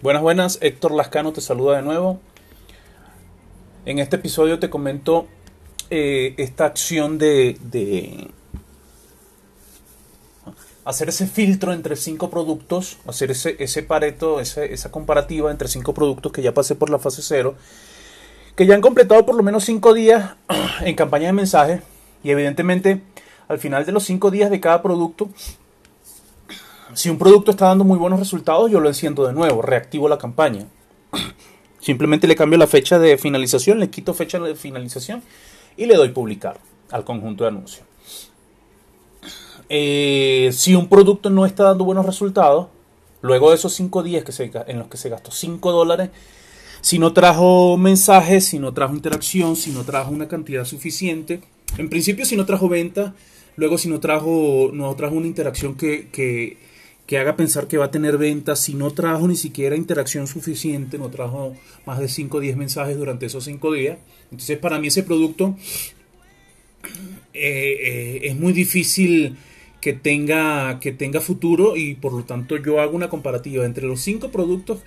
Buenas, buenas, Héctor Lascano te saluda de nuevo. En este episodio te comento eh, esta acción de, de, hacer ese filtro entre cinco productos, hacer ese, ese pareto, esa comparativa entre cinco productos que ya pasé por la fase cero, que ya han completado por lo menos cinco días en campaña de mensaje y evidentemente al final de los cinco días de cada producto si un producto está dando muy buenos resultados, yo lo enciendo de nuevo, reactivo la campaña. Simplemente le cambio la fecha de finalización, le quito fecha de finalización y le doy publicar al conjunto de anuncios. Eh, si un producto no está dando buenos resultados, luego de esos 5 días que se, en los que se gastó 5 dólares, si no trajo mensajes, si no trajo interacción, si no trajo una cantidad suficiente, en principio si no trajo venta, luego si no trajo, no trajo una interacción que, que que haga pensar que va a tener ventas si no trajo ni siquiera interacción suficiente, no trajo más de 5 o 10 mensajes durante esos 5 días. Entonces para mí ese producto eh, eh, es muy difícil que tenga, que tenga futuro y por lo tanto yo hago una comparativa entre los 5 productos,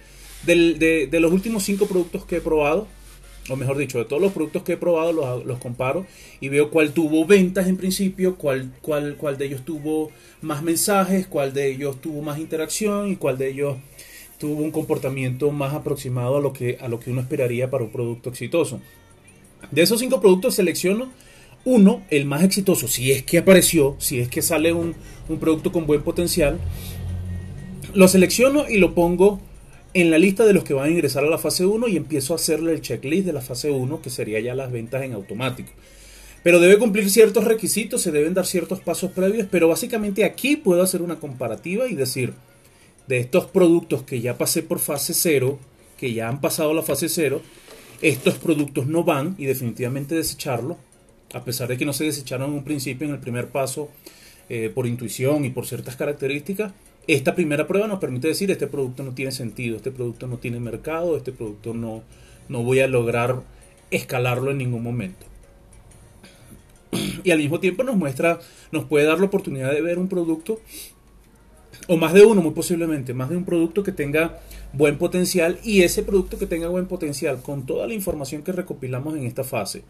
de, de los últimos 5 productos que he probado o mejor dicho, de todos los productos que he probado, los, comparo y veo cuál tuvo ventas en principio, cuál, cuál, cuál de ellos tuvo más mensajes, cuál de ellos tuvo más interacción y cuál de ellos tuvo un comportamiento más aproximado a lo que, a lo que uno esperaría para un producto exitoso. De esos cinco productos selecciono uno, el más exitoso, si es que apareció, si es que sale un, un producto con buen potencial, lo selecciono y lo pongo en la lista de los que van a ingresar a la fase 1 y empiezo a hacerle el checklist de la fase 1, que sería ya las ventas en automático. Pero debe cumplir ciertos requisitos, se deben dar ciertos pasos previos, pero básicamente aquí puedo hacer una comparativa y decir, de estos productos que ya pasé por fase 0, que ya han pasado la fase 0, estos productos no van y definitivamente desecharlo, a pesar de que no se desecharon en un principio, en el primer paso, eh, por intuición y por ciertas características, esta primera prueba nos permite decir, este producto no tiene sentido, este producto no tiene mercado, este producto no, no voy a lograr escalarlo en ningún momento. Y al mismo tiempo nos muestra, nos puede dar la oportunidad de ver un producto, o más de uno muy posiblemente, más de un producto que tenga buen potencial y ese producto que tenga buen potencial con toda la información que recopilamos en esta fase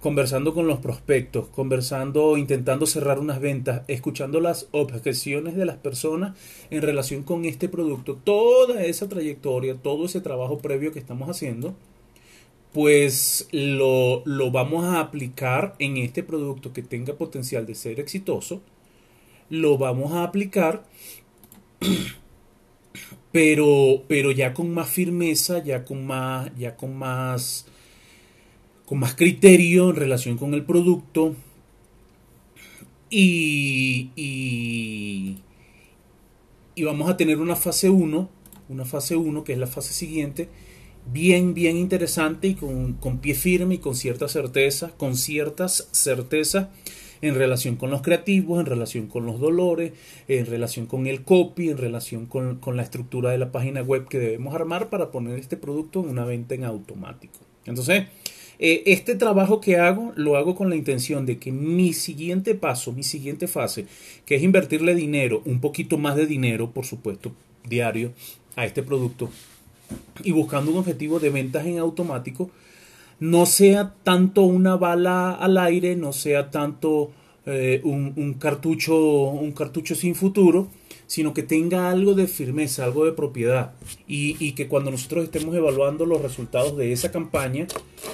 conversando con los prospectos, conversando, intentando cerrar unas ventas, escuchando las objeciones de las personas en relación con este producto, toda esa trayectoria, todo ese trabajo previo que estamos haciendo, pues lo, lo vamos a aplicar en este producto que tenga potencial de ser exitoso, lo vamos a aplicar, pero, pero ya con más firmeza, ya con más, ya con más con más criterio en relación con el producto y, y, vamos a tener una fase 1, una fase 1 que es la fase siguiente, bien, bien interesante y con, con pie firme y con cierta certeza, con ciertas certezas en relación con los creativos, en relación con los dolores, en relación con el copy, en relación con, con, la estructura de la página web que debemos armar para poner este producto en una venta en automático. Entonces, eh, este trabajo que hago lo hago con la intención de que mi siguiente paso, mi siguiente fase, que es invertirle dinero, un poquito más de dinero, por supuesto, diario, a este producto, y buscando un objetivo de ventas en automático, no sea tanto una bala al aire, no sea tanto eh, un, cartucho, un cartucho sin futuro, sino que tenga algo de firmeza, algo de propiedad. Y, que cuando nosotros estemos evaluando los resultados de esa campaña,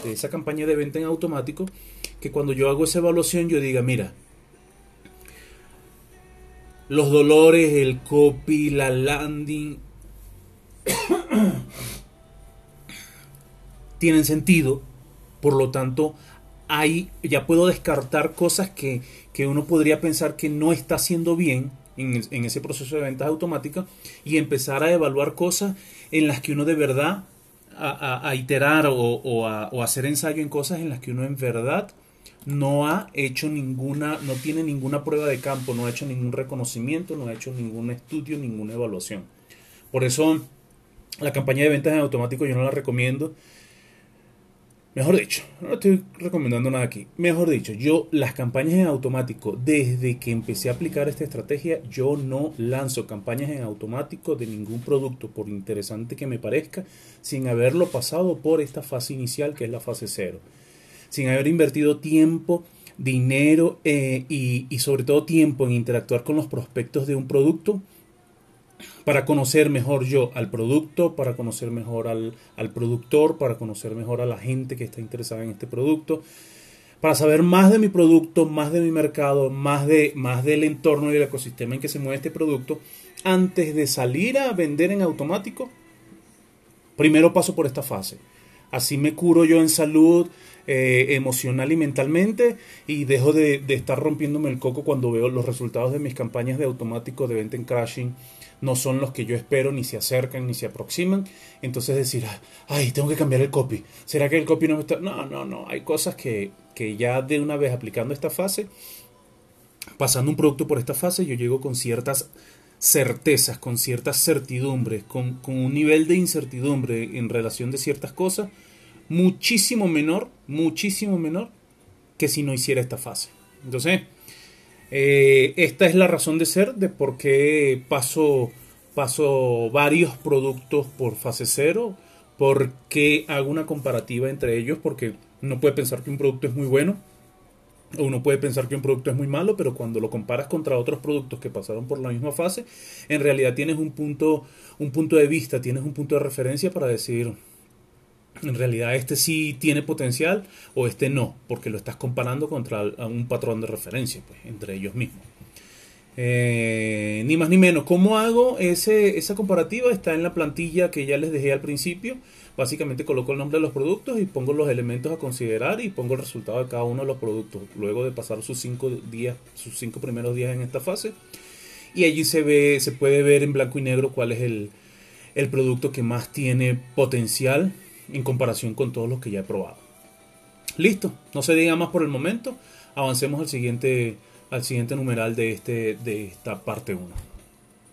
de esa campaña de venta en automático, que cuando yo hago esa evaluación yo diga, mira, los dolores, el copy, la landing, tienen sentido, por lo tanto, ahí ya puedo descartar cosas que, que uno podría pensar que no está haciendo bien en, ese proceso de ventas automáticas y empezar a evaluar cosas en las que uno de verdad a, iterar o, a, hacer ensayo en cosas en las que uno en verdad no ha hecho ninguna, no tiene ninguna prueba de campo, no ha hecho ningún reconocimiento, no ha hecho ningún estudio, ninguna evaluación. Por eso la campaña de ventas en automático yo no la recomiendo Mejor dicho, no estoy recomendando nada aquí. Mejor dicho, yo las campañas en automático, desde que empecé a aplicar esta estrategia, yo no lanzo campañas en automático de ningún producto, por interesante que me parezca, sin haberlo pasado por esta fase inicial que es la fase cero. Sin haber invertido tiempo, dinero eh, y, y sobre todo tiempo en interactuar con los prospectos de un producto para conocer mejor yo al producto, para conocer mejor al, productor, para conocer mejor a la gente que está interesada en este producto, para saber más de mi producto, más de mi mercado, más, de, más del entorno y del ecosistema en que se mueve este producto, antes de salir a vender en automático, primero paso por esta fase. Así me curo yo en salud eh, emocional y mentalmente y dejo de, estar rompiéndome el coco cuando veo los resultados de mis campañas de automático de venta en crashing no son los que yo espero, ni se acercan, ni se aproximan. Entonces decir, ay, tengo que cambiar el copy. ¿Será que el copy no me está...? No, no, no. Hay cosas que, que ya de una vez aplicando esta fase, pasando un producto por esta fase, yo llego con ciertas certezas, con ciertas certidumbres, con, con un nivel de incertidumbre en relación de ciertas cosas muchísimo menor, muchísimo menor que si no hiciera esta fase. Entonces, eh, esta es la razón de ser de por qué paso, paso varios productos por fase cero, por qué hago una comparativa entre ellos, porque uno puede pensar que un producto es muy bueno, o uno puede pensar que un producto es muy malo, pero cuando lo comparas contra otros productos que pasaron por la misma fase, en realidad tienes un punto, un punto de vista, tienes un punto de referencia para decir, en realidad este sí tiene potencial o este no, porque lo estás comparando contra un patrón de referencia pues, entre ellos mismos. Eh, ni más ni menos. ¿Cómo hago ese, esa comparativa? Está en la plantilla que ya les dejé al principio. Básicamente coloco el nombre de los productos y pongo los elementos a considerar y pongo el resultado de cada uno de los productos. Luego de pasar sus cinco días, sus cinco primeros días en esta fase. Y allí se ve, se puede ver en blanco y negro cuál es el, el producto que más tiene potencial en comparación con todos los que ya he probado. Listo, no se diga más por el momento. Avancemos al siguiente, al siguiente numeral de, este, de esta parte 1.